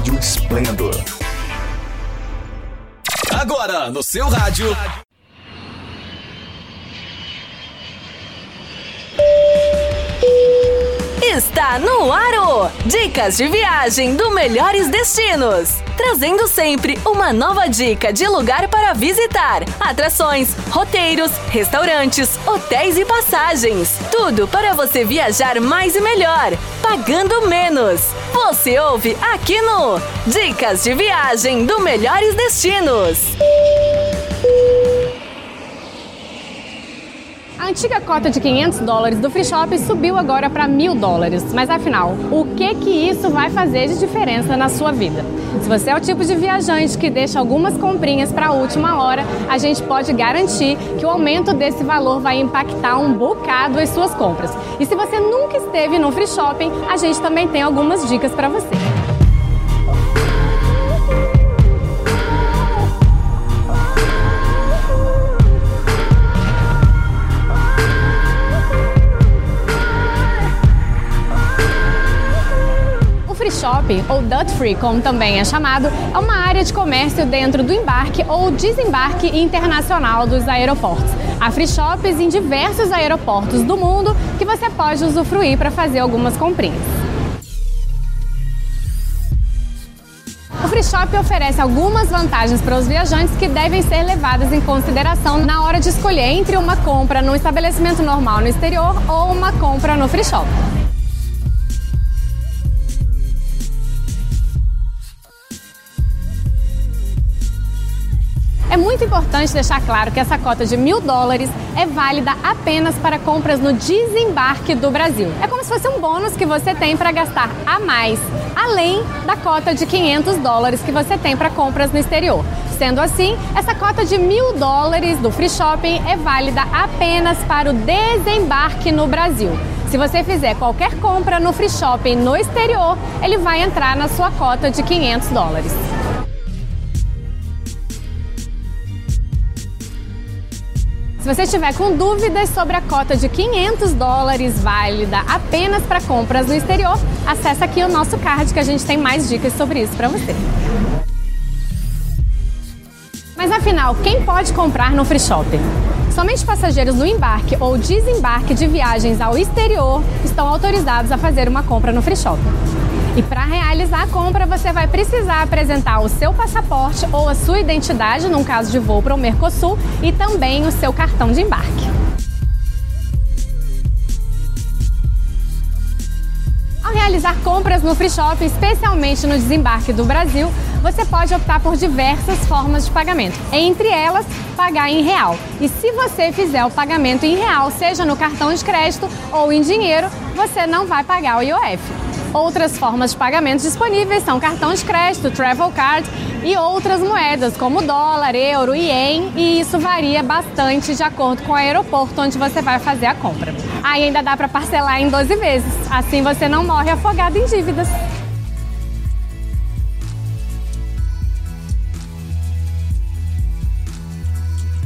Rádio Esplendor. Agora, no seu rádio. Está no Dicas de viagem do Melhores Destinos. Trazendo sempre uma nova dica de lugar para visitar, atrações, roteiros, restaurantes, hotéis e passagens. Tudo para você viajar mais e melhor, pagando menos. Você ouve aqui no Dicas de Viagem do Melhores Destinos. A antiga cota de 500 dólares do Free Shop subiu agora para 1.000 dólares. Mas afinal, o que que isso vai fazer de diferença na sua vida? Se você é o tipo de viajante que deixa algumas comprinhas para a última hora, a gente pode garantir que o aumento desse valor vai impactar um bocado as suas compras. E se você nunca esteve no Free Shopping, a gente também tem algumas dicas para você. Shop, ou duty free, como também é chamado, é uma área de comércio dentro do embarque ou desembarque internacional dos aeroportos. Há free shops em diversos aeroportos do mundo que você pode usufruir para fazer algumas comprinhas. O Free Shop oferece algumas vantagens para os viajantes que devem ser levadas em consideração na hora de escolher entre uma compra no estabelecimento normal no exterior ou uma compra no Free Shop. Muito importante deixar claro que essa cota de mil dólares é válida apenas para compras no desembarque do Brasil. É como se fosse um bônus que você tem para gastar a mais, além da cota de 500 dólares que você tem para compras no exterior. Sendo assim, essa cota de mil dólares do Free Shopping é válida apenas para o desembarque no Brasil. Se você fizer qualquer compra no Free Shopping no exterior, ele vai entrar na sua cota de 500 dólares. Se você estiver com dúvidas sobre a cota de 500 dólares válida apenas para compras no exterior, acesse aqui o nosso card que a gente tem mais dicas sobre isso para você. Mas afinal, quem pode comprar no Free Shopping? Somente passageiros no embarque ou desembarque de viagens ao exterior estão autorizados a fazer uma compra no Free Shopping. E para realizar a compra, você vai precisar apresentar o seu passaporte ou a sua identidade, num caso de voo para o Mercosul, e também o seu cartão de embarque. Ao realizar compras no Free Shop, especialmente no desembarque do Brasil, você pode optar por diversas formas de pagamento, entre elas pagar em real. E se você fizer o pagamento em real, seja no cartão de crédito ou em dinheiro, você não vai pagar o IOF. Outras formas de pagamento disponíveis são cartão de crédito, travel card e outras moedas como dólar, euro e ien, e isso varia bastante de acordo com o aeroporto onde você vai fazer a compra. Aí ainda dá para parcelar em 12 vezes, assim você não morre afogado em dívidas.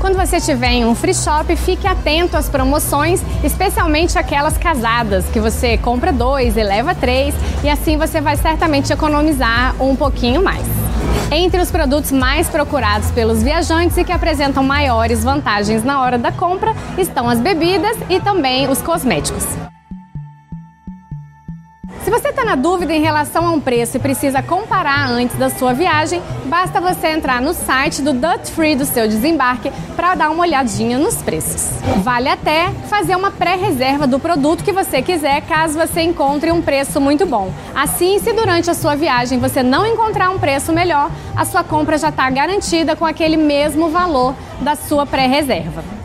Quando você estiver em um free shop, fique atento às promoções, especialmente aquelas casadas, que você compra dois e leva três, e assim você vai certamente economizar um pouquinho mais. Entre os produtos mais procurados pelos viajantes e que apresentam maiores vantagens na hora da compra estão as bebidas e também os cosméticos. Se você está na dúvida em relação a um preço e precisa comparar antes da sua viagem, basta você entrar no site do Dut Free do seu desembarque para dar uma olhadinha nos preços. Vale até fazer uma pré-reserva do produto que você quiser, caso você encontre um preço muito bom. Assim, se durante a sua viagem você não encontrar um preço melhor, a sua compra já está garantida com aquele mesmo valor da sua pré-reserva.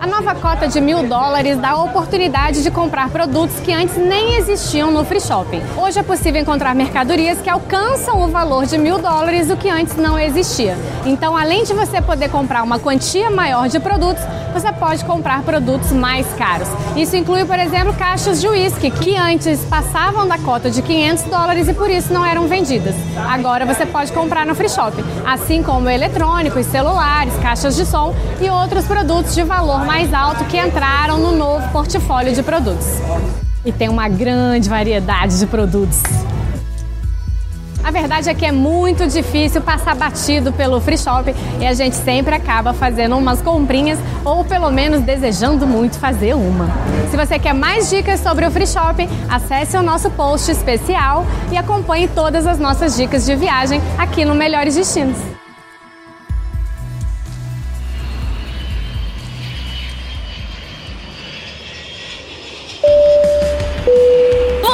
A nova cota de mil dólares dá a oportunidade de comprar produtos que antes nem existiam no free shopping. Hoje é possível encontrar mercadorias que alcançam o valor de mil dólares, o que antes não existia. Então, além de você poder comprar uma quantia maior de produtos, você pode comprar produtos mais caros. Isso inclui, por exemplo, caixas de uísque, que antes passavam da cota de 500 dólares e por isso não eram vendidas. Agora você pode comprar no free shopping, assim como eletrônicos, celulares, caixas de som e outros produtos de valor mais alto que entraram no novo portfólio de produtos. e tem uma grande variedade de produtos. A verdade é que é muito difícil passar batido pelo free shop e a gente sempre acaba fazendo umas comprinhas ou pelo menos desejando muito fazer uma. Se você quer mais dicas sobre o free shop, acesse o nosso post especial e acompanhe todas as nossas dicas de viagem aqui no Melhores Destinos.